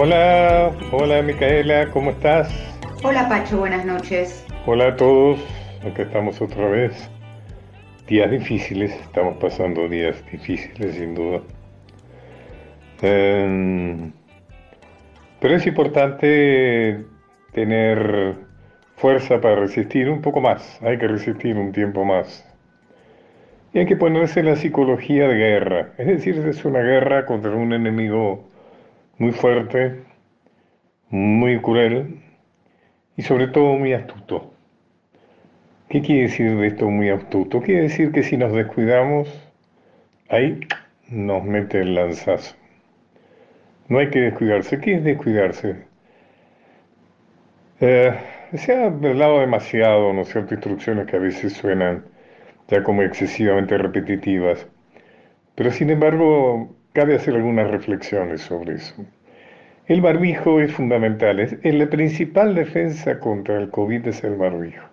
Hola, hola Micaela, ¿cómo estás? Hola Pacho, buenas noches. Hola a todos, acá estamos otra vez. Días difíciles, estamos pasando días difíciles sin duda. Em, pero es importante tener fuerza para resistir un poco más, hay que resistir un tiempo más. Y hay que ponerse la psicología de guerra, es decir, es una guerra contra un enemigo muy fuerte, muy cruel y sobre todo muy astuto. ¿Qué quiere decir de esto muy astuto? Quiere decir que si nos descuidamos, ahí nos mete el lanzazo. No hay que descuidarse. ¿Qué es descuidarse? Eh, se ha hablado demasiado, ¿no es cierto? Instrucciones que a veces suenan ya como excesivamente repetitivas. Pero sin embargo, cabe hacer algunas reflexiones sobre eso. El barbijo es fundamental. Es, la principal defensa contra el COVID es el barbijo.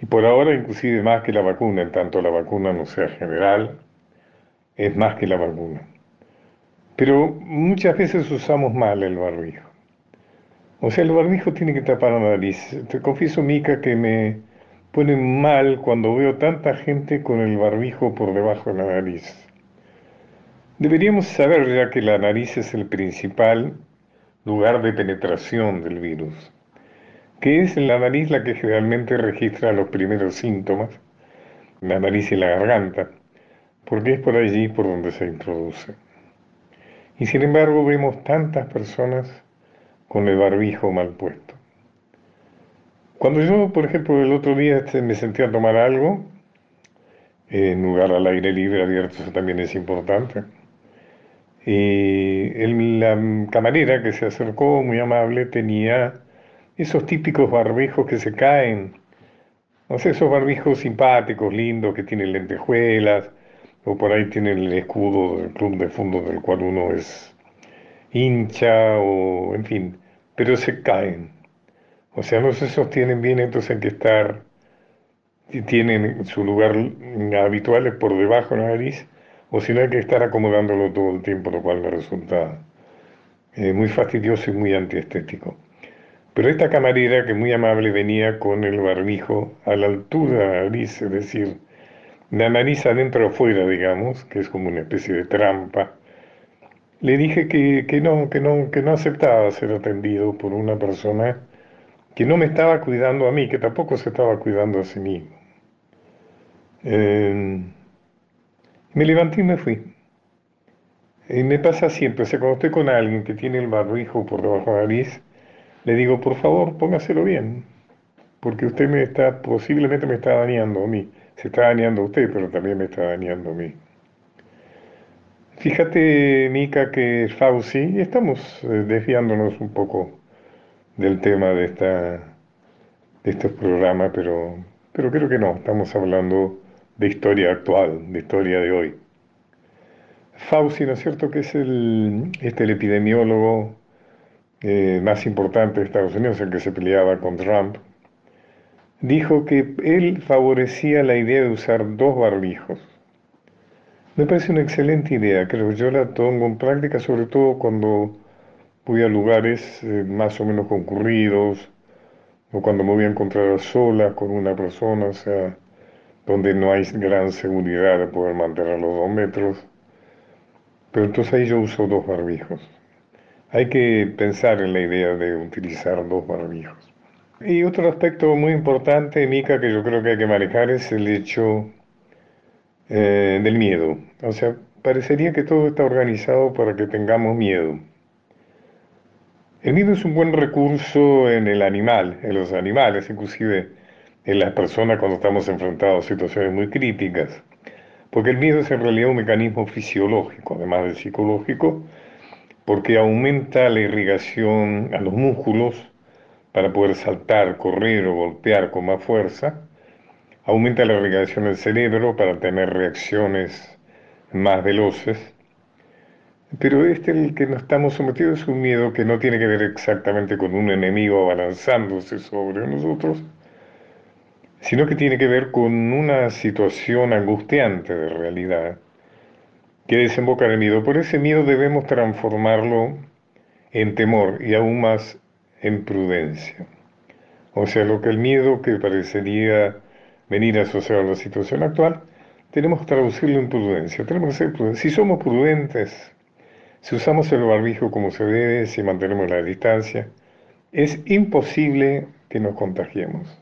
Y por ahora inclusive más que la vacuna, en tanto la vacuna no sea general, es más que la vacuna. Pero muchas veces usamos mal el barbijo. O sea, el barbijo tiene que tapar la nariz. Te confieso, Mica, que me pone mal cuando veo tanta gente con el barbijo por debajo de la nariz. Deberíamos saber ya que la nariz es el principal lugar de penetración del virus, que es la nariz la que generalmente registra los primeros síntomas, la nariz y la garganta, porque es por allí por donde se introduce. Y sin embargo vemos tantas personas con el barbijo mal puesto. Cuando yo, por ejemplo, el otro día este, me sentí a tomar algo, en lugar al aire libre abierto, eso también es importante. Y la camarera que se acercó, muy amable, tenía esos típicos barbijos que se caen, no sé, esos barbijos simpáticos, lindos, que tienen lentejuelas, o por ahí tienen el escudo del club de fondo del cual uno es hincha, o en fin, pero se caen. O sea, no se sostienen bien, entonces hay que estar, tienen su lugar habitual por debajo de la nariz, o si no hay que estar acomodándolo todo el tiempo, lo cual me resulta eh, muy fastidioso y muy antiestético. Pero esta camarera, que muy amable, venía con el barbijo a la altura de la nariz, es decir, la nariz adentro o afuera, digamos, que es como una especie de trampa, le dije que, que, no, que, no, que no aceptaba ser atendido por una persona que no me estaba cuidando a mí, que tampoco se estaba cuidando a sí mismo. Eh, me levanté y me fui. Y me pasa siempre, o sea, cuando estoy con alguien que tiene el barbijo por debajo de la nariz, le digo, por favor, póngaselo bien, porque usted me está, posiblemente me está dañando a mí. Se está dañando a usted, pero también me está dañando a mí. Fíjate, Mica, que Fauci, estamos eh, desviándonos un poco del tema de, esta, de estos programas, pero, pero creo que no, estamos hablando de historia actual, de historia de hoy. Fauci, ¿no es cierto?, que es el, este, epidemiólogo eh, más importante de Estados Unidos, el que se peleaba con Trump, dijo que él favorecía la idea de usar dos barbijos me parece una excelente idea, creo que yo la pongo en práctica sobre todo cuando voy a lugares eh, más o menos concurridos o cuando me voy a encontrar sola con una persona, o sea, donde no hay gran seguridad de poder mantener los dos metros. Pero entonces ahí yo uso dos barbijos. Hay que pensar en la idea de utilizar dos barbijos. Y otro aspecto muy importante, Mica, que yo creo que hay que manejar es el hecho eh, del miedo. O sea, parecería que todo está organizado para que tengamos miedo. El miedo es un buen recurso en el animal, en los animales, inclusive en las personas cuando estamos enfrentados a situaciones muy críticas, porque el miedo es en realidad un mecanismo fisiológico, además de psicológico, porque aumenta la irrigación a los músculos para poder saltar, correr o golpear con más fuerza, aumenta la irrigación del cerebro para tener reacciones más veloces. Pero este, el que nos estamos sometidos, es un miedo que no tiene que ver exactamente con un enemigo abalanzándose sobre nosotros, sino que tiene que ver con una situación angustiante de realidad que desemboca en el miedo. Por ese miedo debemos transformarlo en temor y aún más en prudencia. O sea, lo que el miedo que parecería venir asociado a la situación actual, tenemos que traducirlo en prudencia. Tenemos que ser prudentes. Si somos prudentes, si usamos el barbijo como se debe, si mantenemos la distancia, es imposible que nos contagiemos.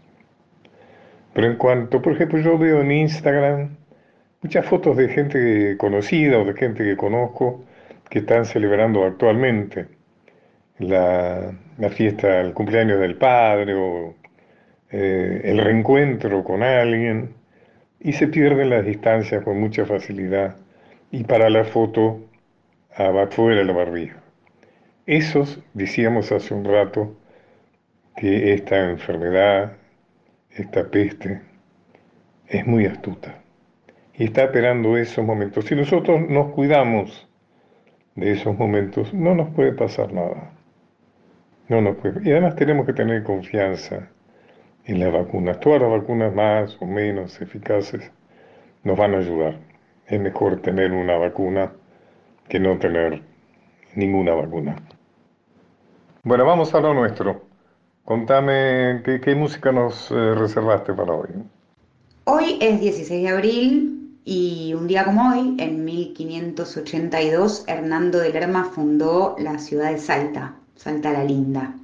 Pero en cuanto, por ejemplo, yo veo en Instagram muchas fotos de gente conocida o de gente que conozco que están celebrando actualmente la, fiesta, el cumpleaños del padre o eh, el reencuentro con alguien y se pierden las distancias con mucha facilidad y para la foto afuera la barbilla. Esos, decíamos hace un rato, que esta enfermedad, esta peste, es muy astuta y está esperando esos momentos. Si nosotros nos cuidamos de esos momentos, no nos puede pasar nada. No nos puede. Y además tenemos que tener confianza en las vacunas. Todas las vacunas más o menos eficaces nos van a ayudar. Es mejor tener una vacuna que no tener ninguna vacuna. Bueno, vamos a lo nuestro. Contame qué, música nos eh, reservaste para hoy. Hoy es 16 de abril y un día como hoy, en 1582, Hernando de Lerma fundó la ciudad de Salta, Salta la Linda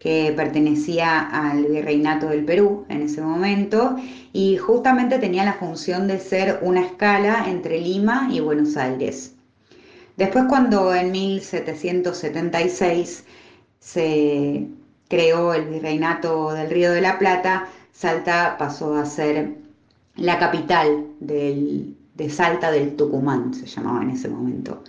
que pertenecía al virreinato del Perú en ese momento y justamente tenía la función de ser una escala entre Lima y Buenos Aires. Después cuando en 1776 se creó el virreinato del Río de la Plata, Salta pasó a ser la capital de Salta del Tucumán, se llamaba en ese momento.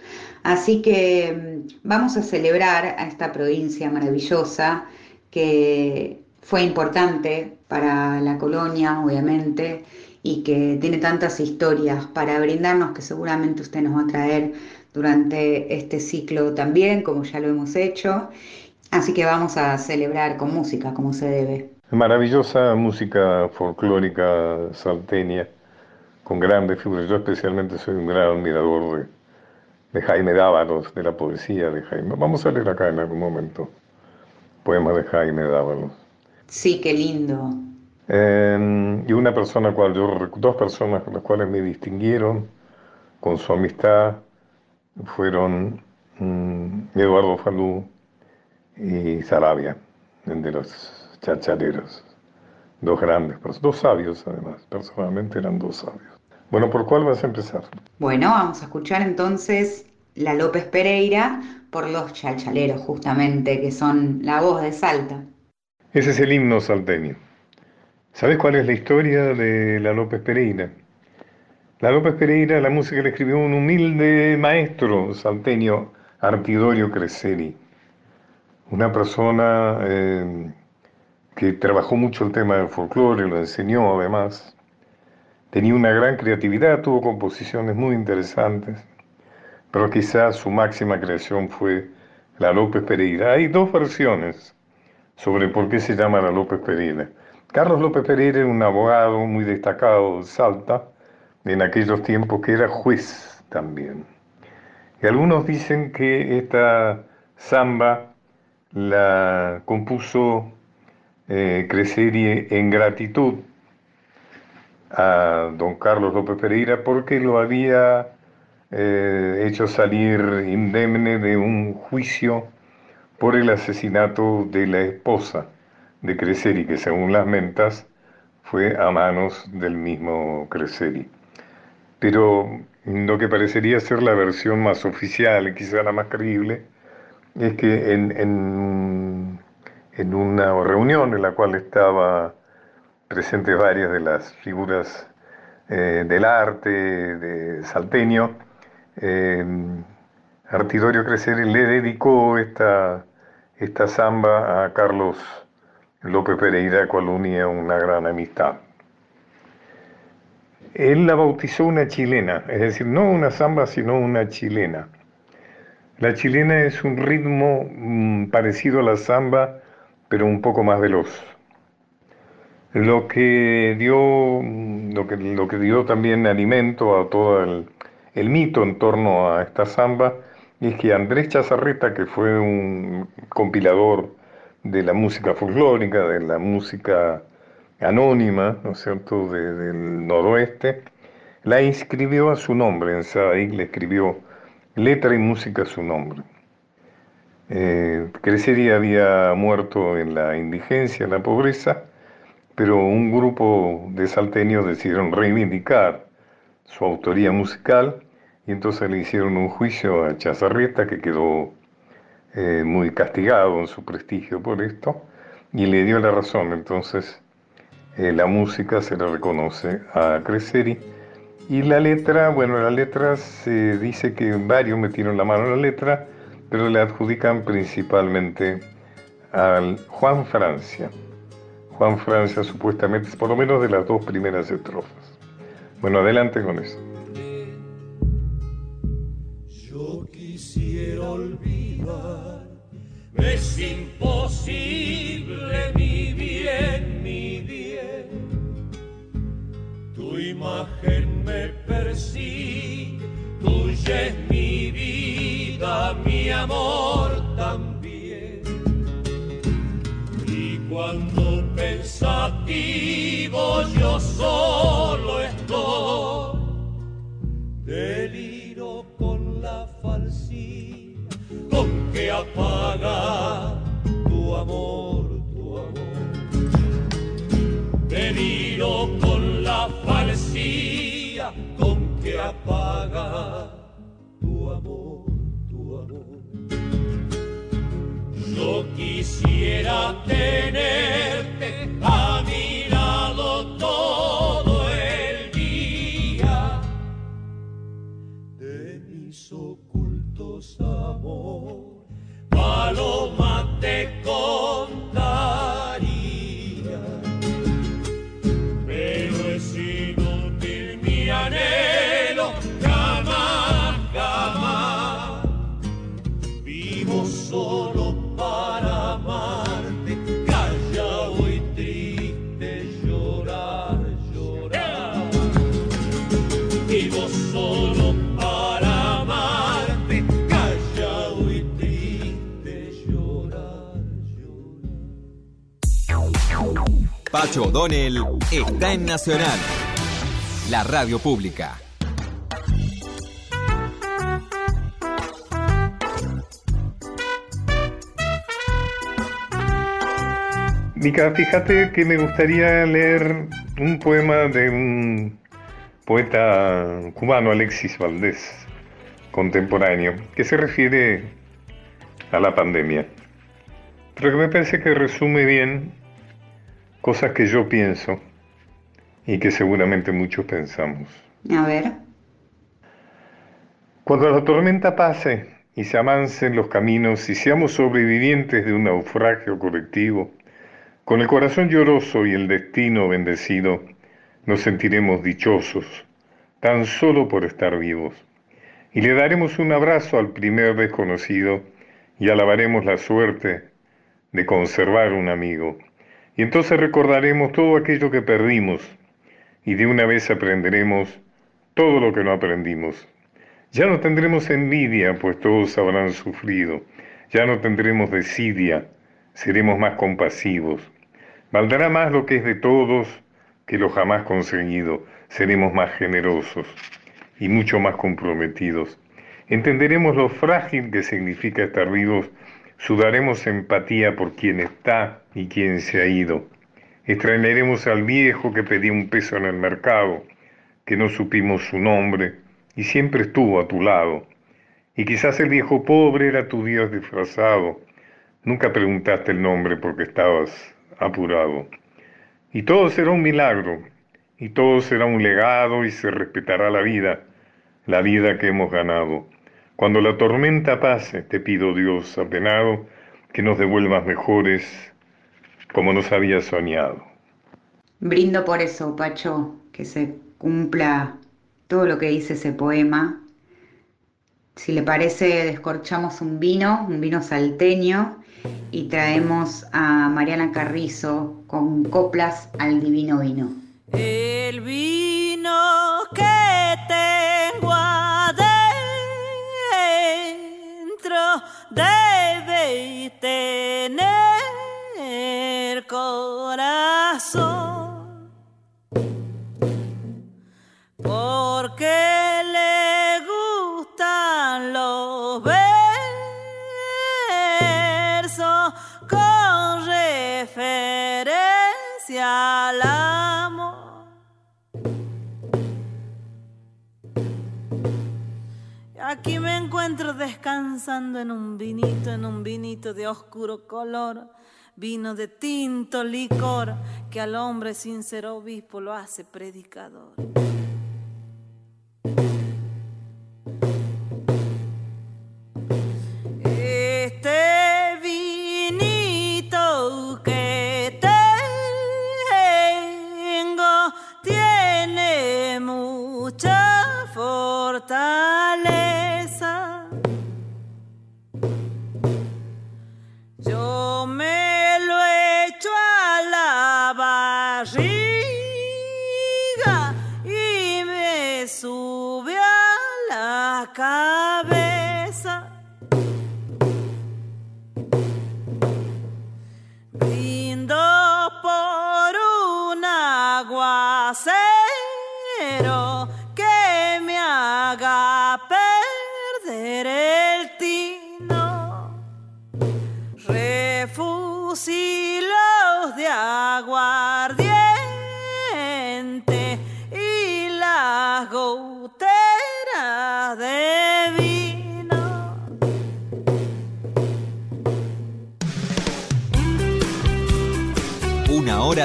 Así que mm, vamos a celebrar a esta provincia maravillosa que fue importante para la colonia, obviamente, y que tiene tantas historias para brindarnos que seguramente usted nos va a traer durante este ciclo también, como ya lo hemos hecho. Así que vamos a celebrar con música, como se debe. Maravillosa música folclórica salteña, con grandes figuras. Yo especialmente soy un gran admirador de, de Jaime Dávalos, de la poesía de Jaime. Vamos a leer acá en algún momento poema de Jaime Dávalos. Sí, qué lindo. Em, y una persona cual yo, dos personas con las cuales me distinguieron con su amistad fueron mm, Eduardo Falú y Sarabia, de los chachaleros. Dos grandes, dos sabios además, personalmente eran dos sabios. Bueno, ¿por cuál vas a empezar? Bueno, vamos a escuchar entonces la López Pereira por los chalchaleros, justamente, que son la voz de Salta. Ese es el himno salteño. ¿Sabes cuál es la historia de la López Pereira? La López Pereira, la música la escribió un humilde maestro salteño, Artidorio Creseri, una persona eh, que trabajó mucho el tema del folclore, lo enseñó además, tenía una gran creatividad, tuvo composiciones muy interesantes pero quizás su máxima creación fue la López Pereira. Hay dos versiones sobre por qué se llama la López Pereira. Carlos López Pereira era un abogado muy destacado de Salta, en aquellos tiempos que era juez también. Y algunos dicen que esta samba la compuso eh, Creseri en gratitud a don Carlos López Pereira porque lo había eh, hecho salir indemne de un juicio por el asesinato de la esposa de Creseri, que según las mentas fue a manos del mismo Creseri. Pero lo que parecería ser la versión más oficial, quizá la más creíble, es que en, en, una reunión en la cual estaba presentes varias de las figuras eh, del arte de salteño, eh, Artidorio Creseri le dedicó esta, esta samba a Carlos López Pereira, cual unía una gran amistad. Él la bautizó una chilena, es decir, no una samba, sino una chilena. La chilena es un ritmo mm, parecido a la samba, pero un poco más veloz. Lo que dio, mm, lo que, dio también alimento a todo el, mito en torno a esta samba es que Andrés Chazarreta, que fue un compilador de la música folclórica, de la música anónima, ¿no es cierto?, del noroeste, la inscribió a su nombre en Sadaik, le escribió letra y música a su nombre. Eh, había muerto en la indigencia, en la pobreza, pero un grupo de salteños decidieron reivindicar su autoría musical y entonces le hicieron un juicio a Chazarrieta que quedó eh, muy castigado en su prestigio por esto y le dio la razón. Entonces eh, la música se le reconoce a Creseri y la letra, bueno, la letra se dice que varios metieron la mano en la letra, pero le adjudican principalmente al Juan Francia. Juan Francia supuestamente, por lo menos de las dos primeras estrofas. Bueno, adelante con eso. Yo quisiera olvidar, es imposible mi bien, mi bien. Tu imagen me persigue, tuya es mi vida, mi amor también. Y cuando pensativo yo solo estoy, deliro con la falsía con que apaga quisiera tenerte Pacho O'Donnell está en Nacional, la radio pública. Mica, fíjate que me gustaría leer un poema de un poeta cubano, Alexis Valdés, contemporáneo, que se refiere a la pandemia, pero que me parece que resume bien cosas que yo pienso y que seguramente muchos pensamos. A ver. Cuando la tormenta pase y se avancen los caminos y seamos sobrevivientes de un naufragio colectivo, con el corazón lloroso y el destino bendecido, nos sentiremos dichosos, tan solo por estar vivos. Y le daremos un abrazo al primer desconocido y alabaremos la suerte de conservar un amigo. Y entonces recordaremos todo aquello que perdimos y de una vez aprenderemos todo lo que no aprendimos. Ya no tendremos envidia, pues todos habrán sufrido. Ya no tendremos desidia, seremos más compasivos. Valdrá más lo que es de todos que lo jamás conseguido. Seremos más generosos y mucho más comprometidos. Entenderemos lo frágil que significa estar vivos. Sudaremos empatía por quien está y quien se ha ido. Extrañaremos al viejo que pedía un peso en el mercado, que no supimos su nombre y siempre estuvo a tu lado. Y quizás el viejo pobre era tu Dios disfrazado. Nunca preguntaste el nombre porque estabas apurado. Y todo será un milagro, y todo será un legado y se respetará la vida, la vida que hemos ganado. Cuando la tormenta pase, te pido Dios apenado, que nos devuelvas mejores como nos había soñado. Brindo por eso, Pacho, que se cumpla todo lo que dice ese poema. Si le parece, descorchamos un vino, un vino salteño, y traemos a Mariana Carrizo con coplas al divino vino. El vino encuentro descansando en un vinito, en un vinito de oscuro color, vino de tinto licor, que al hombre sin ser obispo lo hace predicador.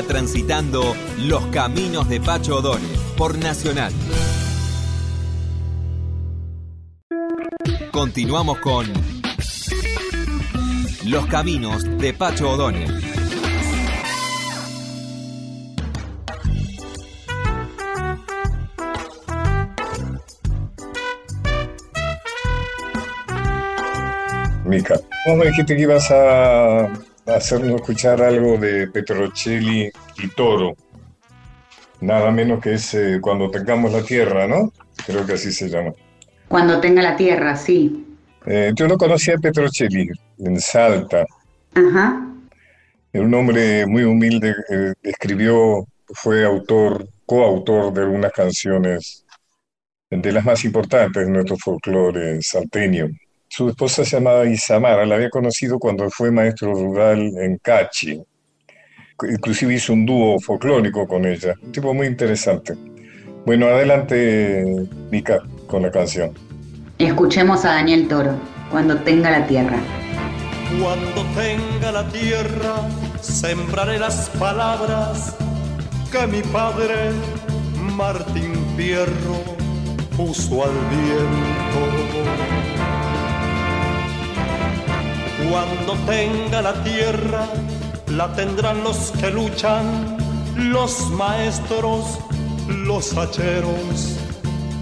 Transitando los caminos de Pacho O'Donnell por Nacional. Continuamos con Los caminos de Pacho O'Donnell. Mica, vos me dijiste que ibas a hacernos escuchar algo de Petrocelli y Toro. Nada menos que es eh, Cuando tengamos la tierra, ¿no? Creo que así se llama. Cuando tenga la tierra, sí. Eh, yo no conocía a Petrocelli en Salta. Ajá. Era un hombre muy humilde, eh, escribió, fue autor, coautor de algunas canciones de las más importantes de nuestro folclore salteño. Su esposa se llamaba Isamara, la había conocido cuando fue maestro rural en Cachi. Inclusive hizo un dúo folclórico con ella, un tipo muy interesante. Bueno, adelante, Mica, con la canción. Escuchemos a Daniel Toro, Cuando tenga la tierra. Cuando tenga la tierra, sembraré las palabras que mi padre Martín Fierro puso al viento. Cuando tenga la tierra, la tendrán los que luchan, los maestros, los hacheros,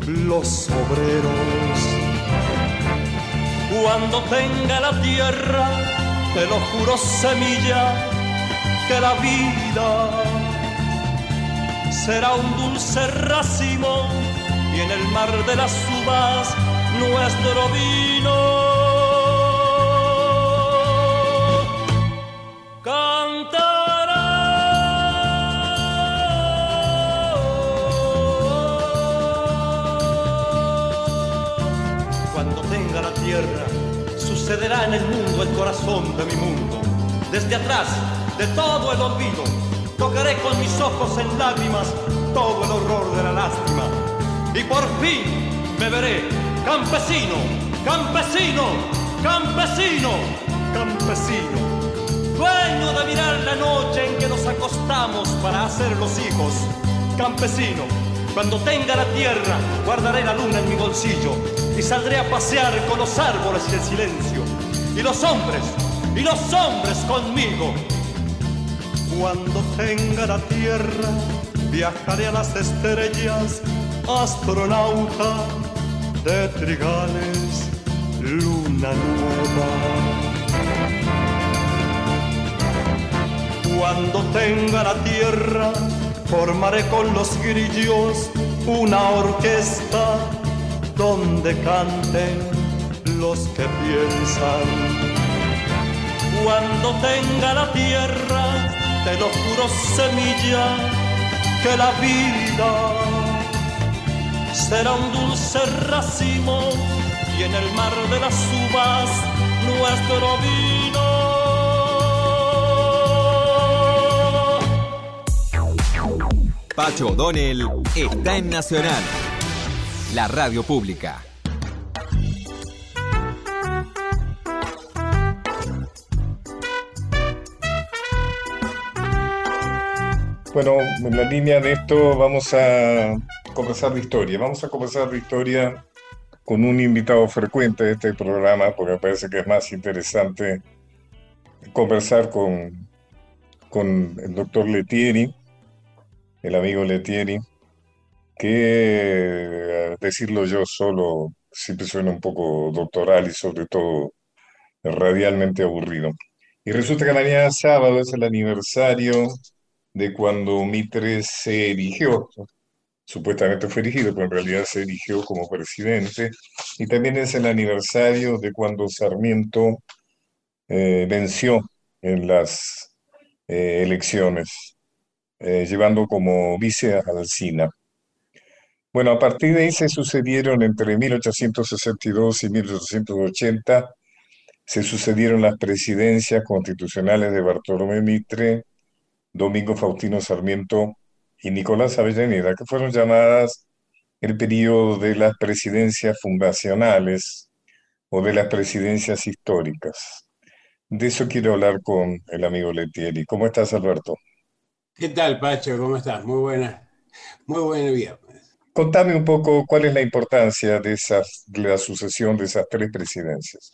los obreros. Cuando tenga la tierra, te lo juro semilla, que la vida será un dulce racimo y en el mar de las uvas nuestro vino. Sucederá en el mundo el corazón de mi mundo. Desde atrás, de todo el olvido, tocaré con mis ojos en lágrimas todo el horror de la lástima. Y por fin me veré campesino, campesino, campesino, campesino. Dueño de mirar la noche en que nos acostamos para hacer los hijos. Campesino, cuando tenga la tierra, guardaré la luna en mi bolsillo y saldré a pasear con los árboles y el silencio. Y los hombres, y los hombres conmigo. Cuando tenga la tierra, viajaré a las estrellas, astronauta de trigales, luna nueva. Cuando tenga la tierra, formaré con los grillos una orquesta donde canten los que piensan. Cuando tenga la tierra, te lo juro semilla, que la vida será un dulce racimo y en el mar de las uvas nuestro vino. Pacho O'Donnell está en Nacional, la radio pública. Bueno, en la línea de esto vamos a conversar de historia. Vamos a conversar de historia con un invitado frecuente de este programa, porque me parece que es más interesante conversar con, con el doctor Letieri, el amigo Letieri, que decirlo yo solo siempre suena un poco doctoral y sobre todo radialmente aburrido. Y resulta que mañana sábado es el aniversario de cuando Mitre se erigió, supuestamente fue erigido, pero en realidad se erigió como presidente, y también es el aniversario de cuando Sarmiento eh, venció en las eh, elecciones, eh, llevando como vice a Alcina. Bueno, a partir de ahí se sucedieron entre 1862 y 1880, se sucedieron las presidencias constitucionales de Bartolomé Mitre, Domingo Faustino Sarmiento y Nicolás Avellaneda, que fueron llamadas el periodo de las presidencias fundacionales o de las presidencias históricas. De eso quiero hablar con el amigo Letieri. ¿Cómo estás, Alberto? ¿Qué tal, Pacho? ¿Cómo estás? Muy buena. Muy buen viernes. Contame un poco cuál es la importancia de, esas, de la sucesión de esas tres presidencias.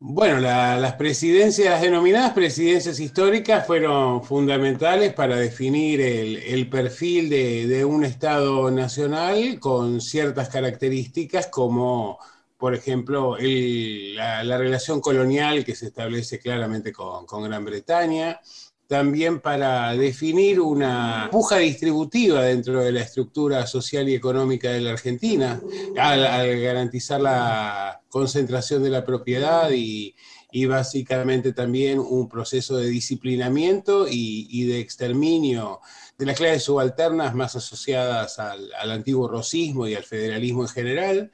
Bueno, la- las presidencias, denominadas presidencias históricas fueron fundamentales para definir el, perfil de, un Estado nacional con ciertas características como, por ejemplo, la, la relación colonial que se establece claramente con Gran Bretaña, también para definir una puja distributiva dentro de la estructura social y económica de la Argentina, al, al garantizar la concentración de la propiedad y, y básicamente también un proceso de disciplinamiento y, y de exterminio de las clases subalternas más asociadas al, al antiguo rosismo y al federalismo en general.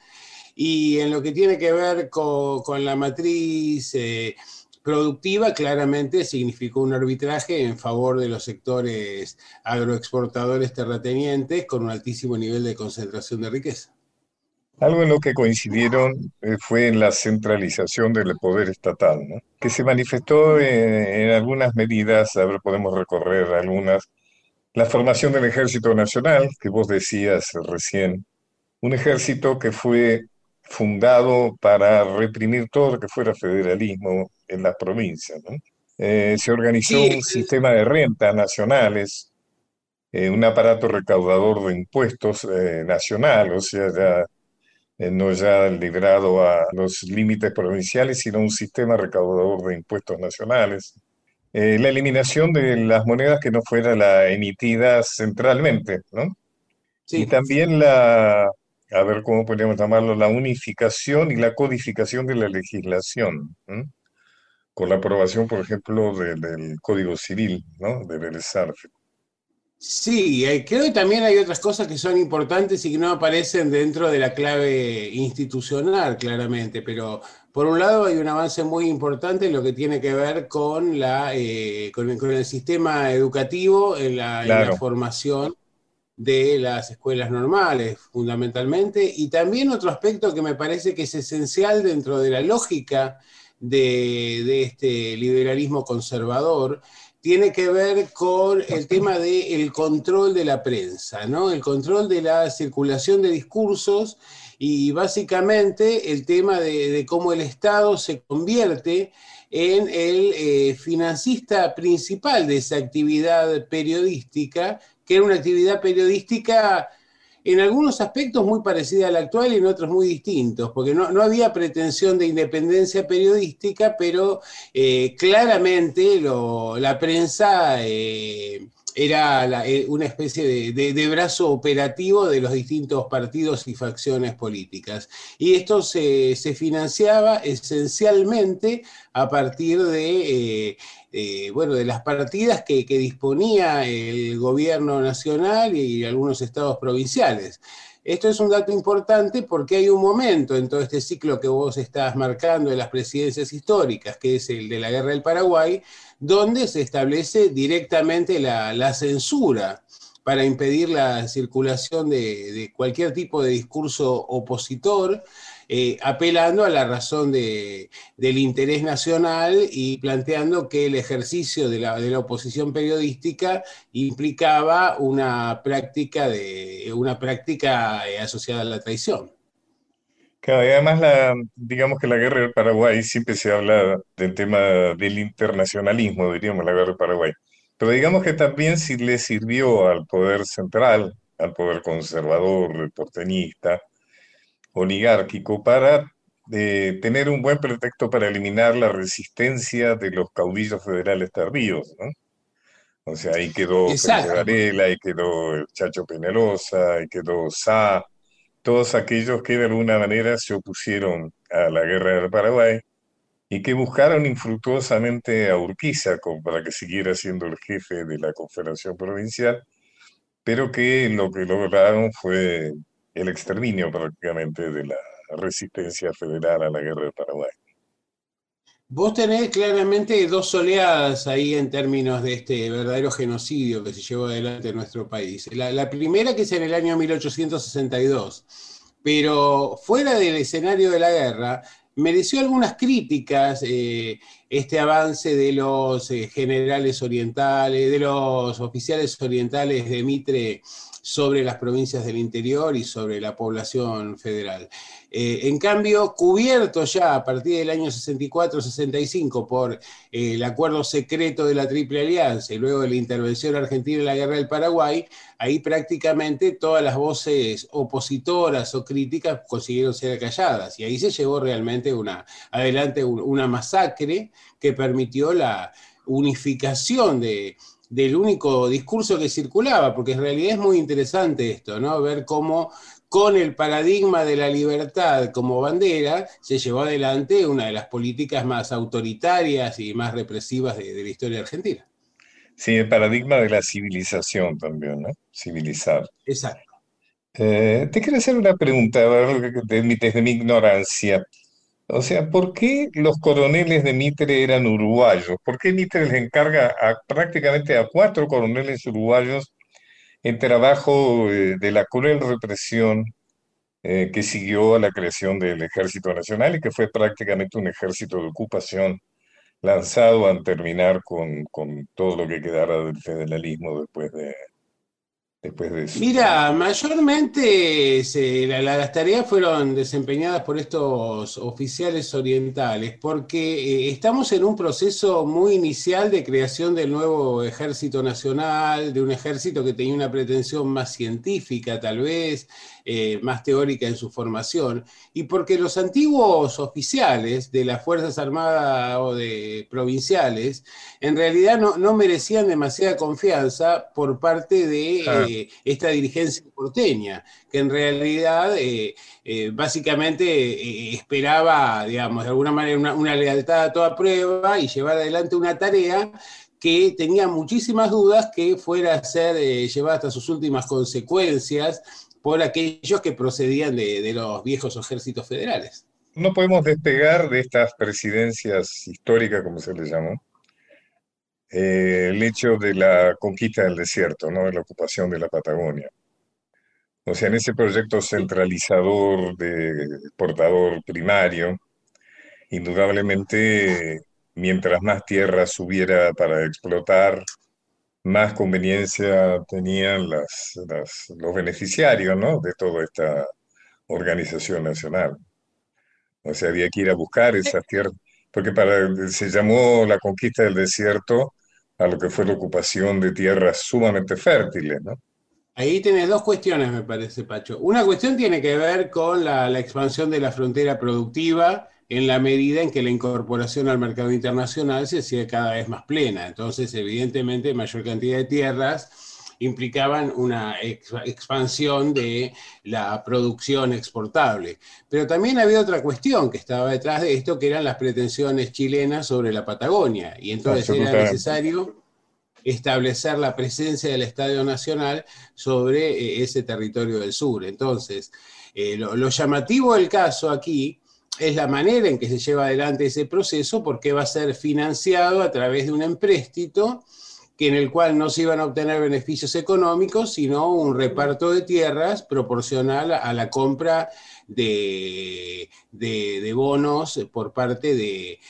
Y en lo que tiene que ver con, con la matriz eh, productiva, claramente significó un arbitraje en favor de los sectores agroexportadores terratenientes con un altísimo nivel de concentración de riqueza. Algo en lo que coincidieron eh, fue en la centralización del poder estatal, ¿no? que se manifestó en, en algunas medidas, a ver, podemos recorrer algunas. La formación del Ejército Nacional, que vos decías recién, un ejército que fue fundado para reprimir todo lo que fuera federalismo en las provincias, ¿no? Eh, se organizó Sí, un sistema de rentas nacionales, eh, un aparato recaudador de impuestos eh, nacional, o sea, ya eh, no ya librado a los límites provinciales, sino un sistema recaudador de impuestos nacionales. Eh, la eliminación de las monedas que no fueran la emitidas centralmente, ¿no? Y sí. también la, a ver cómo podríamos llamarlo, la unificación y la codificación de la legislación, ¿m? Con la aprobación, por ejemplo, de- del Código Civil, ¿no? De Vélez Arfield. Sí, eh, creo que también hay otras cosas que son importantes y que no aparecen dentro de la clave institucional, claramente, pero por un lado hay un avance muy importante en lo que tiene que ver con la, eh, con el, con el sistema educativo en la, en la formación de las escuelas normales, fundamentalmente, y también otro aspecto que me parece que es esencial dentro de la lógica de, de este liberalismo conservador, tiene que ver con el tema del control de la prensa, ¿no? El control de la circulación de discursos y básicamente el tema de, de cómo el Estado se convierte en el eh, financista principal de esa actividad periodística, que era una actividad periodística en algunos aspectos muy parecida a la actual y en otros muy distintos, porque no, no había pretensión de independencia periodística, pero eh, claramente la prensa eh, era eh, una especie de, brazo operativo de los distintos partidos y facciones políticas. Y esto se, financiaba esencialmente a partir de, eh, bueno, de las partidas que, disponía el gobierno nacional y algunos estados provinciales. Esto es un dato importante porque hay un momento en todo este ciclo que vos estás marcando de las presidencias históricas, que es el de la Guerra del Paraguay, donde se establece directamente la, censura para impedir la circulación de, cualquier tipo de discurso opositor, eh, apelando a la razón del interés nacional y planteando que el ejercicio de la, oposición periodística implicaba una práctica, de, una práctica eh, asociada a la traición. Claro, y además, la, digamos que la guerra del Paraguay siempre se habla del tema del internacionalismo, diríamos, la guerra del Paraguay. Pero digamos que también sí le sirvió al poder central, al poder conservador, porteñista, oligárquico, para eh, tener un buen pretexto para eliminar la resistencia de los caudillos federales tardíos, ¿no? O sea, ahí quedó Varela, ahí quedó Chacho Penelosa, ahí quedó Sá, todos aquellos que de alguna manera se opusieron a la guerra del Paraguay y que buscaron infructuosamente a Urquiza para que siguiera siendo el jefe de la Confederación Provincial, pero que lo que lograron fue el exterminio prácticamente de la resistencia federal a la guerra del Paraguay. Vos tenés claramente dos oleadas ahí en términos de este verdadero genocidio que se llevó adelante en nuestro país. La, primera que es en el año 1862, pero fuera del escenario de la guerra, mereció algunas críticas eh, este avance de los eh, generales orientales, de los oficiales orientales de Mitre sobre las provincias del interior y sobre la población federal. Eh, en cambio, cubierto ya a partir del año 64-65 por eh, el acuerdo secreto de la Triple Alianza y luego de la intervención argentina en la Guerra del Paraguay, ahí prácticamente todas las voces opositoras o críticas consiguieron ser calladas y ahí se llevó realmente una, adelante una masacre que permitió la unificación de, del único discurso que circulaba, porque en realidad es muy interesante esto, ¿no? Ver cómo con el paradigma de la libertad como bandera se llevó adelante una de las políticas más autoritarias y más represivas de, la historia argentina. Sí, el paradigma de la civilización también, ¿no? Civilizar. Exacto. Eh, te quiero hacer una pregunta, desde mi ignorancia. O sea, ¿por qué los coroneles de Mitre eran uruguayos? ¿Por qué Mitre les encarga a, prácticamente a cuatro coroneles uruguayos el trabajo eh, de la cruel represión eh, que siguió a la creación del Ejército Nacional y que fue prácticamente un ejército de ocupación lanzado a terminar con, con todo lo que quedara del federalismo después de, Mira, mayormente las tareas fueron desempeñadas por estos oficiales orientales, porque eh, estamos en un proceso muy inicial de creación del nuevo ejército nacional, de un ejército que tenía una pretensión más científica tal vez, eh, más teórica en su formación, y porque los antiguos oficiales de las Fuerzas Armadas o de provinciales en realidad no, merecían demasiada confianza por parte de eh, esta dirigencia porteña, que en realidad eh, básicamente esperaba, digamos, de alguna manera una lealtad a toda prueba y llevar adelante una tarea que tenía muchísimas dudas que fuera a ser llevada hasta sus últimas consecuencias por aquellos que procedían de, los viejos ejércitos federales. No podemos despegar de estas presidencias históricas, como se les llamó, eh, el hecho de la conquista del desierto, ¿no? de la ocupación de la Patagonia. O sea, en ese proyecto centralizador de portador primario, indudablemente, mientras más tierra hubiera para explotar, más conveniencia tenían las, los beneficiarios ¿no? de toda esta organización nacional. O sea, había que ir a buscar esas tierras, porque para, se llamó la conquista del desierto a lo que fue la ocupación de tierras sumamente fértiles, ¿no? Ahí tenés dos cuestiones, me parece, Pacho. Una cuestión tiene que ver con la, expansión de la frontera productiva en la medida en que la incorporación al mercado internacional se hacía cada vez más plena. Entonces, evidentemente, mayor cantidad de tierras implicaban una expansión de la producción exportable. Pero también había otra cuestión que estaba detrás de esto, que eran las pretensiones chilenas sobre la Patagonia. Y entonces era necesario establecer la presencia del Estadio Nacional sobre eh, ese territorio del sur. Entonces, eh, lo, llamativo del caso aquí es la manera en que se lleva adelante ese proceso, porque va a ser financiado a través de un empréstito que en el cual no se iban a obtener beneficios económicos, sino un reparto de tierras proporcional a la compra de, bonos por parte de,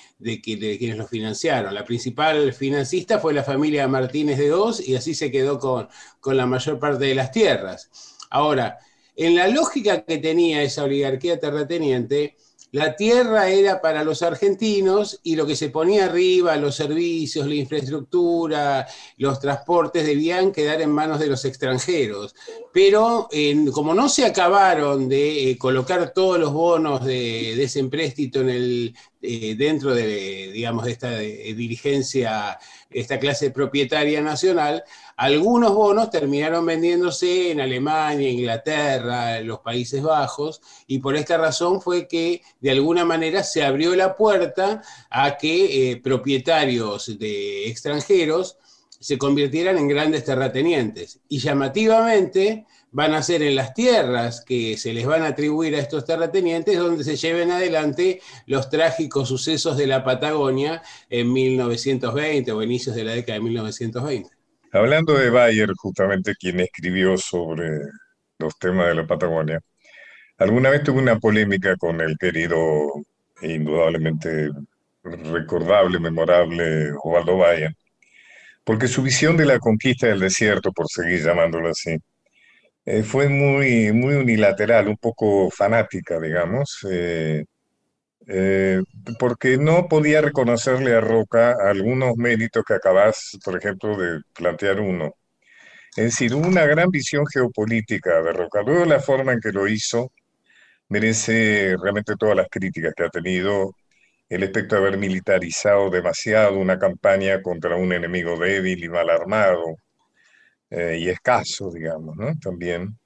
quienes los financiaron. La principal financista fue la familia Martínez de Dos y así se quedó con, con la mayor parte de las tierras. Ahora, en la lógica que tenía esa oligarquía terrateniente, la tierra era para los argentinos y lo que se ponía arriba, los servicios, la infraestructura, los transportes, debían quedar en manos de los extranjeros. Pero como no se acabaron de eh, colocar todos los bonos de, ese empréstito en el, eh, dentro de, digamos, de esta eh, dirigencia, esta clase propietaria nacional, algunos bonos terminaron vendiéndose en Alemania, Inglaterra, los Países Bajos, y por esta razón fue que de alguna manera se abrió la puerta a que eh, propietarios de extranjeros se convirtieran en grandes terratenientes. Y llamativamente van a ser en las tierras que se les van a atribuir a estos terratenientes donde se lleven adelante los trágicos sucesos de la Patagonia en 1920 o inicios de la década de 1920. Hablando de Bayer, justamente quien escribió sobre los temas de la Patagonia, alguna vez tuve una polémica con el querido e indudablemente recordable, memorable Osvaldo Bayer, porque su visión de la conquista del desierto, por seguir llamándolo así, eh, fue muy, muy unilateral, un poco fanática, digamos. Eh, eh, porque no podía reconocerle a Roca algunos méritos que acabas, por ejemplo, de plantear uno. Es decir, una gran visión geopolítica de Roca. Luego la forma en que lo hizo merece realmente todas las críticas que ha tenido el aspecto de haber militarizado demasiado una campaña contra un enemigo débil y mal armado eh, y escaso, digamos, ¿no? También.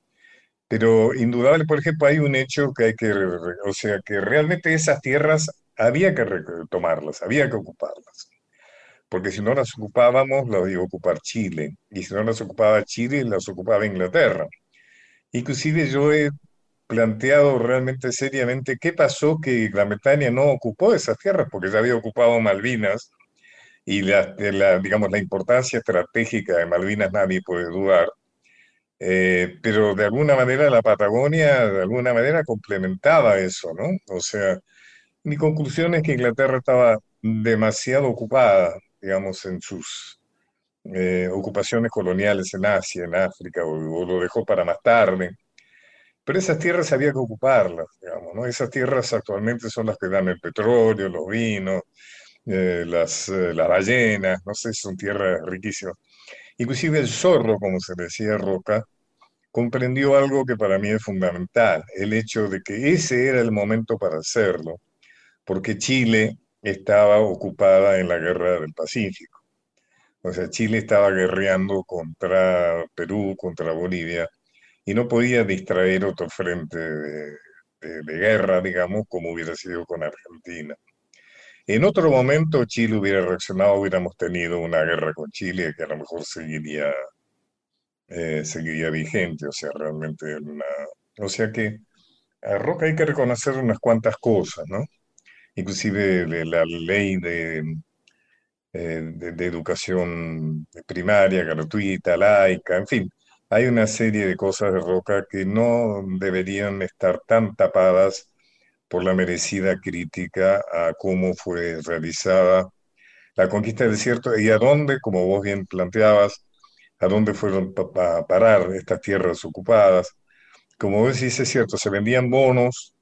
Pero indudable, por ejemplo, hay un hecho que hay que, o sea, que realmente esas tierras había que tomarlas, había que ocuparlas. Porque si no las ocupábamos, las iba a ocupar Chile. Y si no las ocupaba Chile, las ocupaba Inglaterra. Inclusive yo he planteado realmente seriamente qué pasó que Gran Bretaña no ocupó esas tierras, porque ya había ocupado Malvinas y la, la, digamos, la importancia estratégica de Malvinas nadie puede dudar. Eh, pero de alguna manera la Patagonia, de alguna manera complementaba eso, ¿no? O sea, mi conclusión es que Inglaterra estaba demasiado ocupada, digamos, en sus eh, ocupaciones coloniales en Asia, en África, o, lo dejó para más tarde. Pero esas tierras había que ocuparlas, digamos, ¿no? Esas tierras actualmente son las que dan el petróleo, los vinos, eh, las, las ballenas, no sé, son tierras riquísimas. Inclusive el zorro, como se decía Roca, comprendió algo que para mí es fundamental, el hecho de que ese era el momento para hacerlo, porque Chile estaba ocupada en la guerra del Pacífico. O sea, Chile estaba guerreando contra Perú, contra Bolivia, y no podía distraer otro frente de guerra, digamos, como hubiera sido con Argentina. En otro momento Chile hubiera reaccionado, hubiéramos tenido una guerra con Chile que a lo mejor seguiría, eh, seguiría vigente, o sea, realmente una... O sea que a Roca hay que reconocer unas cuantas cosas, ¿no? Inclusive la ley de, eh, de, educación primaria, gratuita, laica, en fin, hay una serie de cosas de Roca que no deberían estar tan tapadas por la merecida crítica a cómo fue realizada la conquista del desierto y a dónde, como vos bien planteabas, a dónde fueron a parar estas tierras ocupadas. Como vos decís, es cierto, se vendían bonos,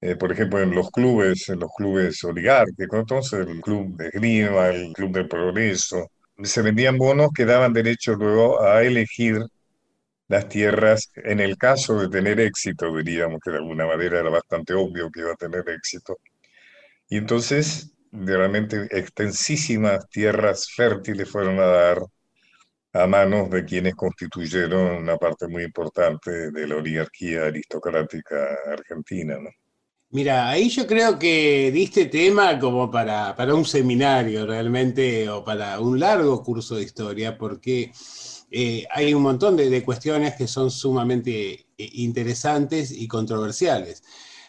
eh, por ejemplo, en los clubes, en los clubes oligárquicos, entonces el club de Grima, el club del progreso, se vendían bonos que daban derecho luego a elegir las tierras, en el caso de tener éxito, diríamos que de alguna manera era bastante obvio que iba a tener éxito, Y entonces, realmente extensísimas tierras fértiles fueron a dar a manos de quienes constituyeron una parte muy importante de la oligarquía aristocrática argentina. Mira, ahí yo creo que diste tema como para, para un seminario realmente o para un largo curso de historia, porque eh, hay un montón de, cuestiones que son sumamente eh, interesantes y controversiales.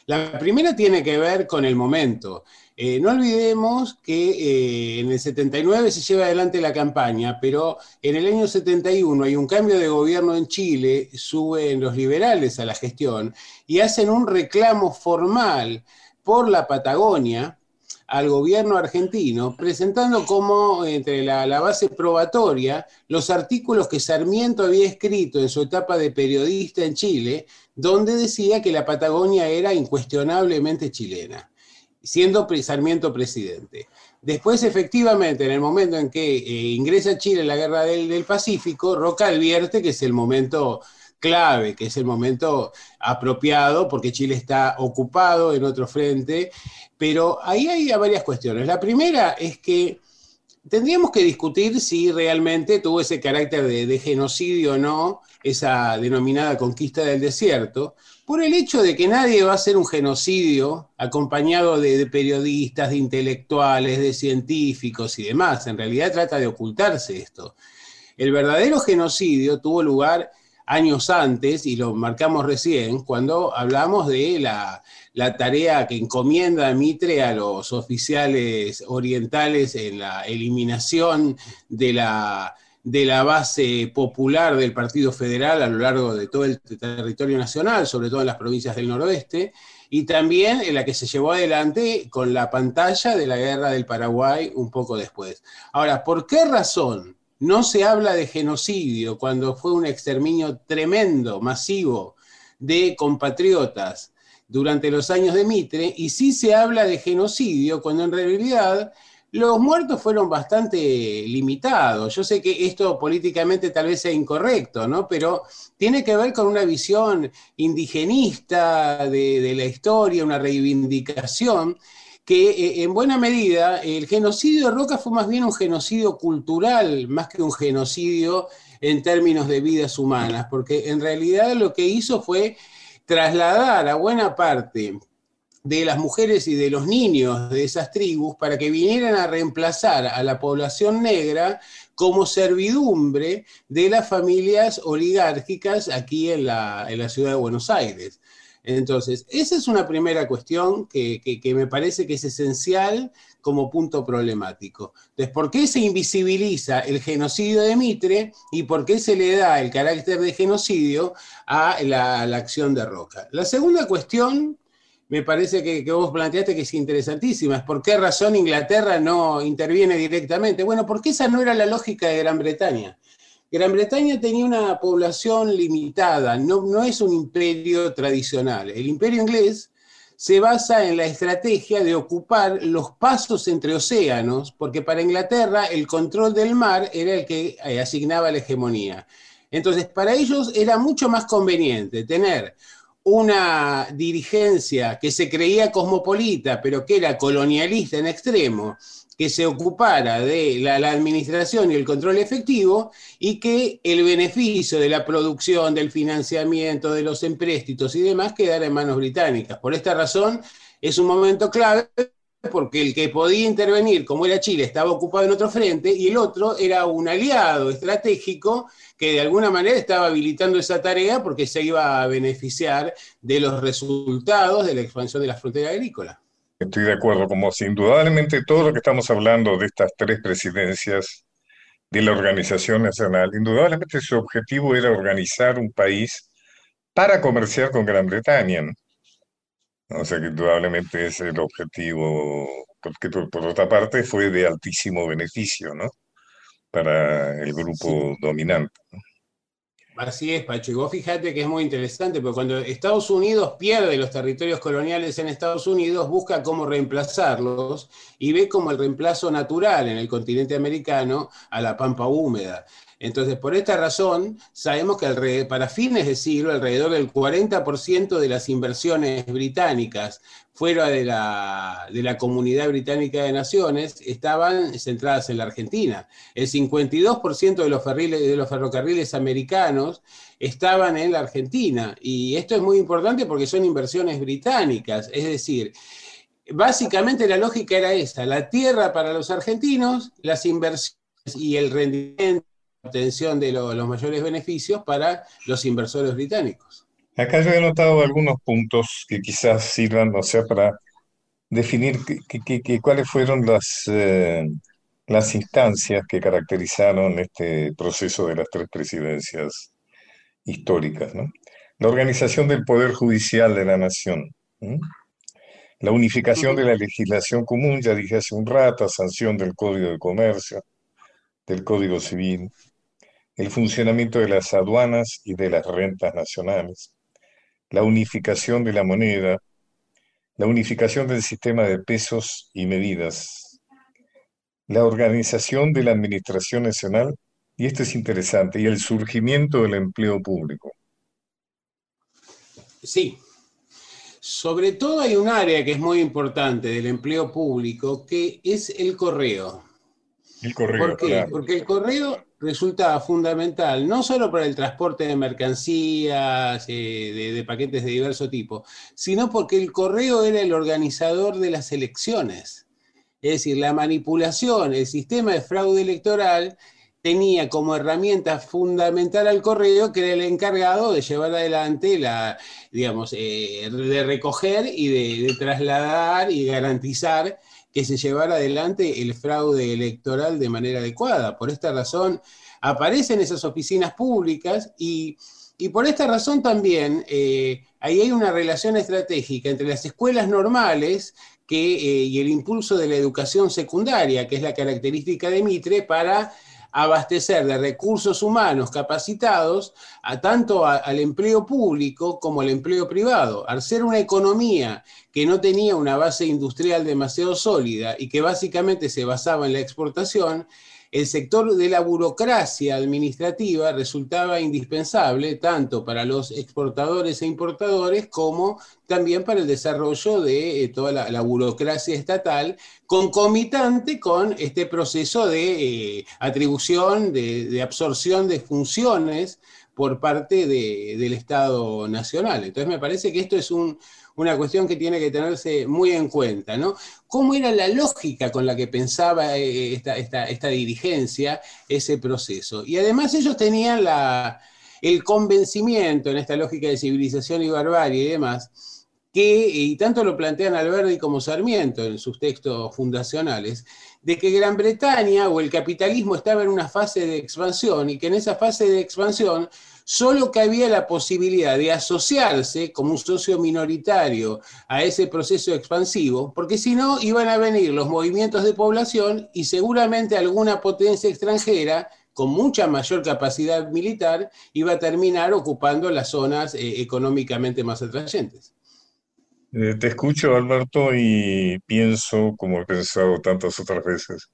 La primera tiene que ver con el momento. Eh, no olvidemos que en el 79 se lleva adelante la campaña, pero en el año 71 hay un cambio de gobierno en Chile, suben los liberales a la gestión y hacen un reclamo formal por la Patagonia al gobierno argentino, presentando como entre la, base probatoria los artículos que Sarmiento había escrito en su etapa de periodista en Chile, donde decía que la Patagonia era incuestionablemente chilena siendo Sarmiento presidente. Después, efectivamente, en el momento en que eh, ingresa Chile en la guerra del, del, Pacífico, Roca advierte que es el momento clave, que es el momento apropiado, porque Chile está ocupado en otro frente, pero ahí hay varias cuestiones. La primera es que tendríamos que discutir si realmente tuvo ese carácter de, genocidio o no, esa denominada conquista del desierto, por el hecho de que nadie va a hacer un genocidio acompañado de, periodistas, de intelectuales, de científicos y demás. En realidad trata de ocultarse esto. El verdadero genocidio tuvo lugar años antes, y lo marcamos recién, cuando hablamos de la, la tarea que encomienda Mitre a los oficiales orientales en la eliminación de la de la base popular del Partido Federal a lo largo de todo el territorio nacional, sobre todo en las provincias del noroeste, y también en la que se llevó adelante con la pantalla de la guerra del Paraguay un poco después. Ahora, ¿por qué razón no se habla de genocidio cuando fue un exterminio tremendo, masivo, de compatriotas durante los años de Mitre, y sí se habla de genocidio cuando en realidad los muertos fueron bastante limitados. Yo sé que esto políticamente tal vez sea incorrecto, ¿no? Pero tiene que ver con una visión indigenista de, de la historia, una reivindicación que eh, en buena medida el genocidio de Roca fue más bien un genocidio cultural, más que un genocidio en términos de vidas humanas, porque en realidad lo que hizo fue trasladar a buena parte de las mujeres y de los niños de esas tribus para que vinieran a reemplazar a la población negra como servidumbre de las familias oligárquicas aquí en la, en la ciudad de Buenos Aires. Entonces, esa es una primera cuestión que, me parece que es esencial como punto problemático. Entonces, ¿por qué se invisibiliza el genocidio de Mitre y por qué se le da el carácter de genocidio a la, la acción de Roca? La segunda cuestión me parece que, que, vos planteaste que es interesantísima. Es por qué razón Inglaterra no interviene directamente. Bueno, porque esa no era la lógica de Gran Bretaña. Gran Bretaña tenía una población limitada, no, es un imperio tradicional. El imperio inglés se basa en la estrategia de ocupar los pasos entre océanos, porque para Inglaterra el control del mar era el que eh, asignaba la hegemonía. Entonces, para ellos era mucho más conveniente tener una dirigencia que se creía cosmopolita, pero que era colonialista en extremo, que se ocupara de la, la, administración y el control efectivo y que el beneficio de la producción, del financiamiento, de los empréstitos y demás quedara en manos británicas. Por esta razón, es un momento clave porque el que podía intervenir, como era Chile, estaba ocupado en otro frente y el otro era un aliado estratégico que de alguna manera estaba habilitando esa tarea porque se iba a beneficiar de los resultados de la expansión de la frontera agrícola. Estoy de acuerdo, como si indudablemente todo lo que estamos hablando de estas tres presidencias de la Organización Nacional, indudablemente su objetivo era organizar un país para comerciar con Gran Bretaña. O sea que indudablemente es el objetivo, porque por, por, otra parte fue de altísimo beneficio, ¿no? Para el grupo sí. dominante. ¿no? Así es, Pacho. Y vos fíjate que es muy interesante, porque cuando Estados Unidos pierde los territorios coloniales en Estados Unidos, busca cómo reemplazarlos y ve como el reemplazo natural en el continente americano a la pampa húmeda. Entonces, por esta razón, sabemos que para fines de siglo, alrededor del 40% de las inversiones británicas fuera de la, de la Comunidad Británica de Naciones estaban centradas en la Argentina. El 52% de los, de los ferrocarriles americanos estaban en la Argentina. Y esto es muy importante porque son inversiones británicas. Es decir, básicamente la lógica era esta, la tierra para los argentinos, las inversiones y el rendimiento, obtención de los mayores beneficios para los inversores británicos. Acá yo he notado algunos puntos que quizás sirvan, o sea, para definir cuáles fueron las, eh, las instancias que caracterizaron este proceso de las tres presidencias históricas, ¿no? La organización del Poder Judicial de la Nación, la unificación de la legislación común, ya dije hace un rato, sanción del Código de Comercio, del Código Civil, el funcionamiento de las aduanas y de las rentas nacionales, la unificación de la moneda, la unificación del sistema de pesos y medidas, la organización de la Administración Nacional, y esto es interesante, y el surgimiento del empleo público. Sí, sobre todo hay un área que es muy importante del empleo público, que es el correo. El correo. ¿Por qué? Porque el correo resulta fundamental, no solo para el transporte de mercancías, eh, de, paquetes de diverso tipo, sino porque el correo era el organizador de las elecciones. Es decir, la manipulación, el sistema de fraude electoral tenía como herramienta fundamental al correo que era el encargado de llevar adelante la, digamos, eh, de recoger y de trasladar y garantizar que se llevara adelante el fraude electoral de manera adecuada. Por esta razón aparecen esas oficinas públicas y, por esta razón también eh, ahí hay una relación estratégica entre las escuelas normales que, eh, y el impulso de la educación secundaria, que es la característica de Mitre, para abastecer de recursos humanos capacitados a tanto al empleo público como al empleo privado. Al ser una economía que no tenía una base industrial demasiado sólida y que básicamente se basaba en la exportación, el sector de la burocracia administrativa resultaba indispensable tanto para los exportadores e importadores como también para el desarrollo de eh, toda la, burocracia estatal, concomitante con este proceso de eh, atribución, de, absorción de funciones por parte del Estado Nacional. Entonces me parece que esto es un, una cuestión que tiene que tenerse muy en cuenta, ¿no? ¿Cómo era la lógica con la que pensaba eh, esta, dirigencia ese proceso? Y además ellos tenían la, el convencimiento en esta lógica de civilización y barbarie y demás, que, y tanto lo plantean Alberti como Sarmiento en sus textos fundacionales, de que Gran Bretaña o el capitalismo estaba en una fase de expansión y que en esa fase de expansión solo que había la posibilidad de asociarse como un socio minoritario a ese proceso expansivo, porque si no iban a venir los movimientos de población y seguramente alguna potencia extranjera con mucha mayor capacidad militar iba a terminar ocupando las zonas eh, económicamente más atrayentes. Eh, te escucho, Alberto, y pienso, como he pensado tantas otras veces,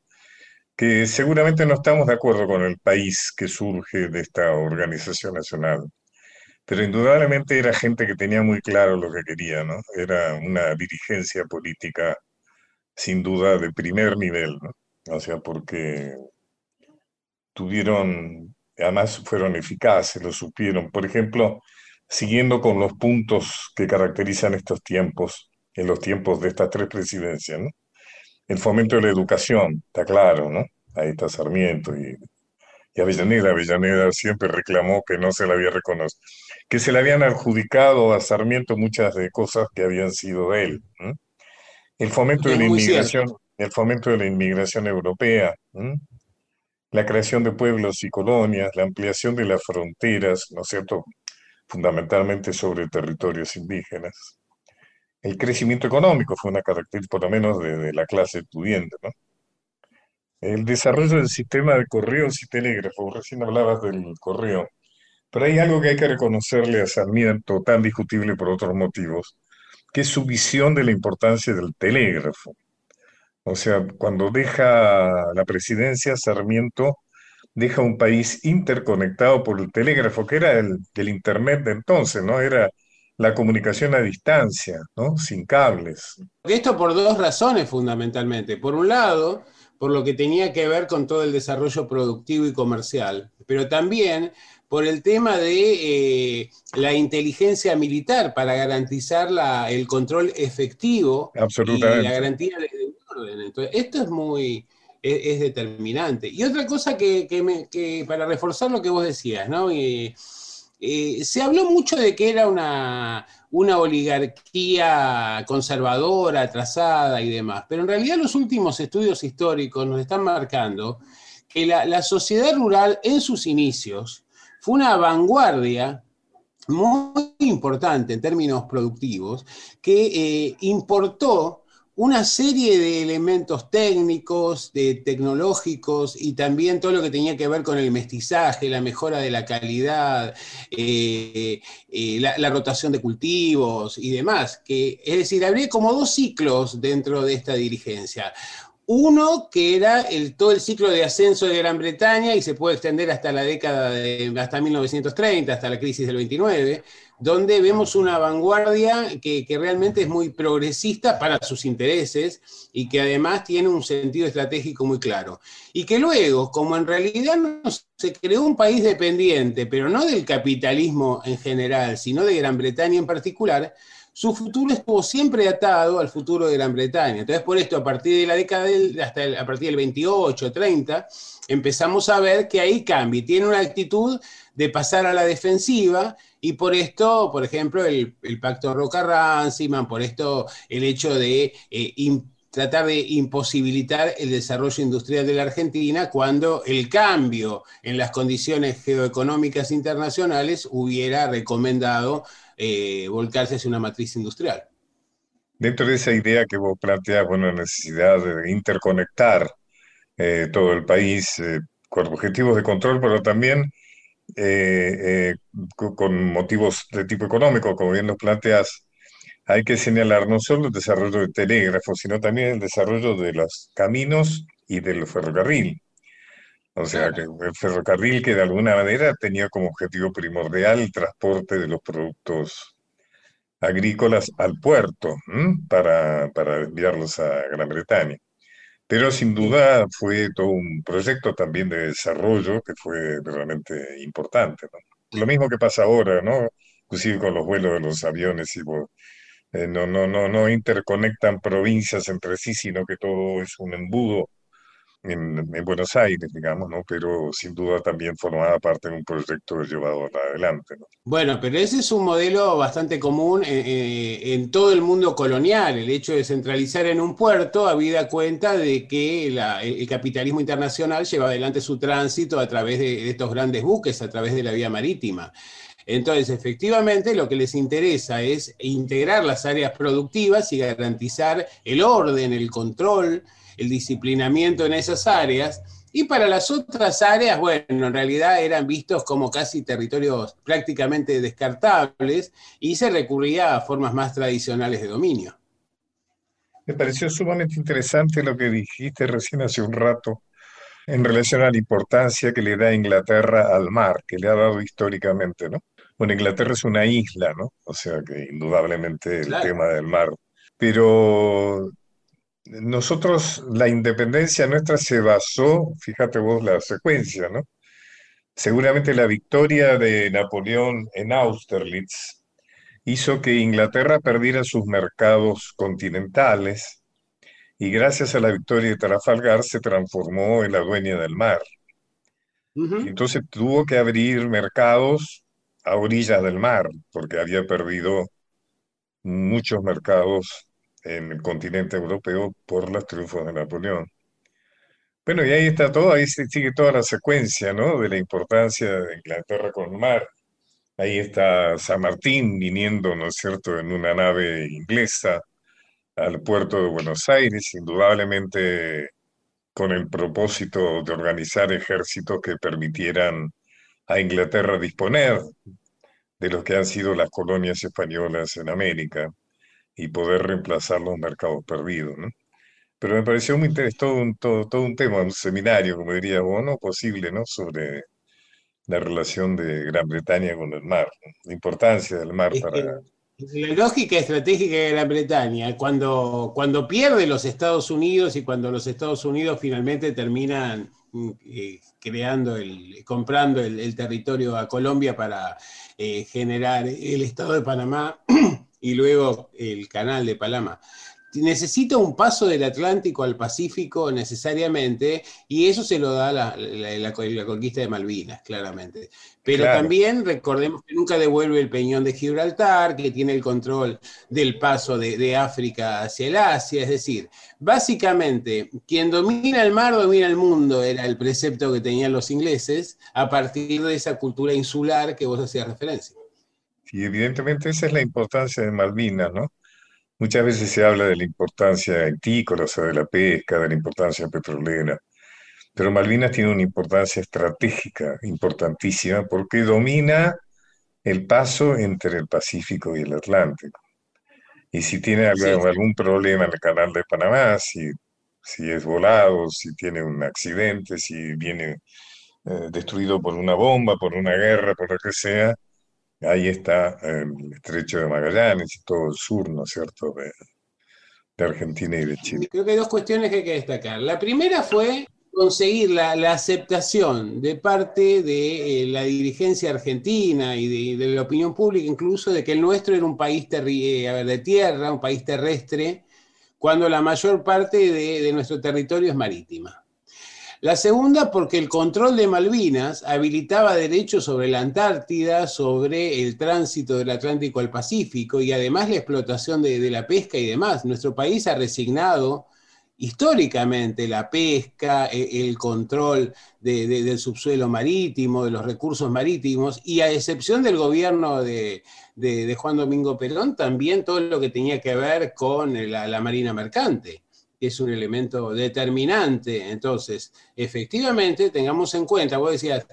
que seguramente no estamos de acuerdo con el país que surge de esta organización nacional, pero indudablemente era gente que tenía muy claro lo que quería, ¿no? Era una dirigencia política sin duda de primer nivel, ¿no? O sea, porque tuvieron, además fueron eficaces, lo supieron. Por ejemplo, siguiendo con los puntos que caracterizan estos tiempos, en los tiempos de estas tres presidencias, ¿no? El fomento de la educación, está claro, ¿no? Ahí está Sarmiento y, y Avellaneda. Avellaneda siempre reclamó que no se le había reconocido, que se le habían adjudicado a Sarmiento muchas de cosas que habían sido de él. El fomento de la inmigración, el fomento de la inmigración europea, la creación de pueblos y colonias, la ampliación de las fronteras, ¿no es cierto? Fundamentalmente sobre territorios indígenas el crecimiento económico fue una característica, por lo menos, de, la clase pudiente, ¿no? El desarrollo del sistema de correos y telégrafos, recién hablabas del correo, pero hay algo que hay que reconocerle a Sarmiento, tan discutible por otros motivos, que es su visión de la importancia del telégrafo. O sea, cuando deja la presidencia, Sarmiento deja un país interconectado por el telégrafo, que era el, el Internet de entonces, ¿no? Era la comunicación a distancia, ¿no? Sin cables. Esto por dos razones fundamentalmente. Por un lado, por lo que tenía que ver con todo el desarrollo productivo y comercial, pero también por el tema de eh, la inteligencia militar para garantizar la, el control efectivo y la garantía de, orden. Entonces, esto es muy es, determinante. Y otra cosa que, que, para reforzar lo que vos decías, ¿no? Eh, eh, se habló mucho de que era una, una oligarquía conservadora, atrasada y demás, pero en realidad los últimos estudios históricos nos están marcando que la, la sociedad rural en sus inicios fue una vanguardia muy importante en términos productivos que eh, importó una serie de elementos técnicos, de tecnológicos y también todo lo que tenía que ver con el mestizaje, la mejora de la calidad, eh, eh, la, rotación de cultivos y demás. Que, es decir, habría como dos ciclos dentro de esta dirigencia. Uno que era todo el ciclo de ascenso de Gran Bretaña y se puede extender hasta la década de, hasta 1930, hasta la crisis del 29, donde vemos una vanguardia que, realmente es muy progresista para sus intereses y que además tiene un sentido estratégico muy claro. Y que luego, como en realidad no se creó un país dependiente, pero no del capitalismo en general, sino de Gran Bretaña en particular, su futuro estuvo siempre atado al futuro de Gran Bretaña. Entonces, por esto, a partir de la década del, hasta a partir del 28, 30, empezamos a ver que ahí cambia. Tiene una actitud de pasar a la defensiva y por esto, por ejemplo, el, pacto Roca-Ranciman, por esto el hecho de eh, tratar de imposibilitar el desarrollo industrial de la Argentina cuando el cambio en las condiciones geoeconómicas internacionales hubiera recomendado eh, volcarse hacia una matriz industrial. Dentro de esa idea que vos planteas, bueno, la necesidad de interconectar eh, todo el país eh, con objetivos de control, pero también con motivos de tipo económico, como bien nos planteas, hay que señalar no solo el desarrollo del telégrafo, sino también el desarrollo de los caminos y del ferrocarril. O sea, que el ferrocarril que de alguna manera tenía como objetivo primordial el transporte de los productos agrícolas al puerto para, para enviarlos a Gran Bretaña. Pero sin duda fue todo un proyecto también de desarrollo que fue realmente importante. Lo mismo que pasa ahora, ¿no? Inclusive con los vuelos de los aviones y eh, no, no, no, no interconectan provincias entre sí, sino que todo es un embudo en, Buenos Aires, digamos, ¿no? Pero sin duda también formaba parte de un proyecto llevado adelante, ¿no? Bueno, pero ese es un modelo bastante común eh, eh, en, todo el mundo colonial, el hecho de centralizar en un puerto, habida cuenta de que el capitalismo internacional lleva adelante su tránsito a través de, estos grandes buques, a través de la vía marítima. Entonces, efectivamente, lo que les interesa es integrar las áreas productivas y garantizar el orden, el control, el disciplinamiento en esas áreas. Y para las otras áreas, bueno, en realidad eran vistos como casi territorios prácticamente descartables y se recurría a formas más tradicionales de dominio. Me pareció sumamente interesante lo que dijiste recién hace un rato en relación a la importancia que le da Inglaterra al mar, que le ha dado históricamente, ¿no? Bueno, Inglaterra es una isla, ¿no? O sea que indudablemente el tema del mar. Pero nosotros, la independencia nuestra se basó, fíjate vos la secuencia, ¿no? Seguramente la victoria de Napoleón en Austerlitz hizo que Inglaterra perdiera sus mercados continentales y gracias a la victoria de Trafalgar se transformó en la dueña del mar. Entonces tuvo que abrir mercados a orillas del mar porque había perdido muchos mercados en el continente europeo por los triunfos de Napoleón. Bueno, y ahí está todo, ahí sigue toda la secuencia, ¿no? De la importancia de Inglaterra con el mar. Ahí está San Martín viniendo, ¿no es cierto?, en una nave inglesa al puerto de Buenos Aires, indudablemente con el propósito de organizar ejércitos que permitieran a Inglaterra disponer de lo que han sido las colonias españolas en América y poder reemplazar los mercados perdidos, ¿no? pero me pareció muy interesante, todo un, todo, un tema, un seminario, como diría vos, ¿no? Posible, ¿no? Sobre la relación de Gran Bretaña con el mar, la importancia del mar para... La lógica estratégica de Gran Bretaña, cuando, cuando pierde los Estados Unidos y cuando los Estados Unidos finalmente terminan eh, creando, el, comprando el, territorio a Colombia para eh, generar el Estado de Panamá y luego el Canal de Panamá necesita un paso del Atlántico al Pacífico necesariamente, y eso se lo da la, la, conquista de Malvinas, claramente. Pero también recordemos que nunca devuelve el peñón de Gibraltar, que tiene el control del paso de, de, África hacia el Asia, es decir, básicamente, quien domina el mar domina el mundo, era el precepto que tenían los ingleses a partir de esa cultura insular que vos hacías referencia. Y evidentemente esa es la importancia de Malvinas, ¿no? Muchas veces se habla de la importancia agrícola, o sea, de la pesca, de la importancia petrolera, pero Malvinas tiene una importancia estratégica importantísima porque domina el paso entre el Pacífico y el Atlántico. Y si tiene algún, problema en el canal de Panamá, si, si es volado, si tiene un accidente, si viene eh, destruido por una bomba, por una guerra, por lo que sea, ahí está el estrecho de Magallanes y todo el sur, ¿no es cierto?, de, Argentina y de Chile. Creo que hay dos cuestiones que hay que destacar. La primera fue conseguir la, aceptación de parte de eh, la dirigencia argentina y de, la opinión pública incluso de que el nuestro era un país eh, de tierra, un país terrestre, cuando la mayor parte de nuestro territorio es marítima. La segunda, porque el control de Malvinas habilitaba derechos sobre la Antártida, sobre el tránsito del Atlántico al Pacífico y además la explotación de, la pesca y demás. Nuestro país ha resignado históricamente la pesca, e, el control del subsuelo marítimo, de los recursos marítimos, y a excepción del gobierno de, Juan Domingo Perón, también todo lo que tenía que ver con la Marina Mercante es un elemento determinante. Entonces, efectivamente, tengamos en cuenta, vos decías,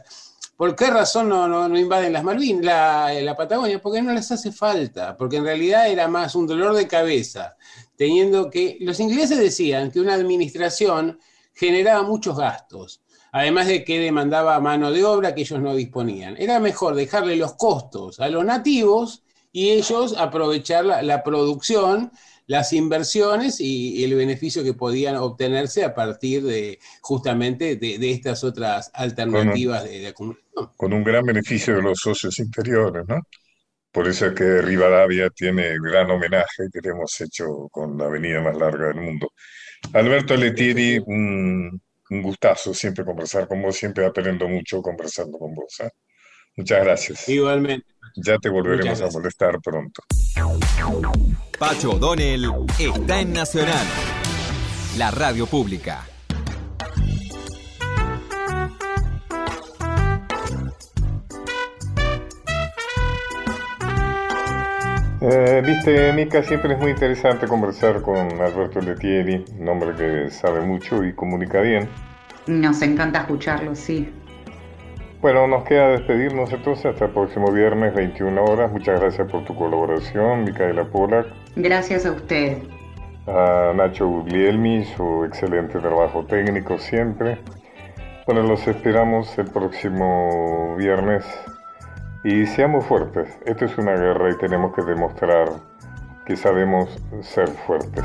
¿por qué razón no, no, invaden las Malvinas, la, la, Patagonia? Porque no les hace falta, porque en realidad era más un dolor de cabeza, teniendo que, los ingleses decían que una administración generaba muchos gastos, además de que demandaba mano de obra que ellos no disponían. Era mejor dejarle los costos a los nativos y ellos aprovechar la, la producción las inversiones y el beneficio que podían obtenerse a partir de justamente de, estas otras alternativas de, acumulación. Con un gran beneficio de los socios interiores, ¿no? Por eso es que Rivadavia tiene gran homenaje que le hemos hecho con la avenida más larga del mundo. Alberto Letieri, un, gustazo siempre conversar con vos, siempre aprendo mucho conversando con vos. ¿eh? Muchas gracias. Igualmente. Ya te volveremos a molestar pronto. Pacho O'Donnell está en Nacional, la radio pública. Eh, viste, Mica, siempre es muy interesante conversar con Alberto Letieri, un hombre que sabe mucho y comunica bien. Nos encanta escucharlo, sí. Bueno, nos queda despedirnos entonces hasta el próximo viernes, 21 horas. Muchas gracias por tu colaboración, Micaela Polak. Gracias a usted. A Nacho Guglielmi, su excelente trabajo técnico siempre. Bueno, los esperamos el próximo viernes y seamos fuertes. Esto es una guerra y tenemos que demostrar que sabemos ser fuertes.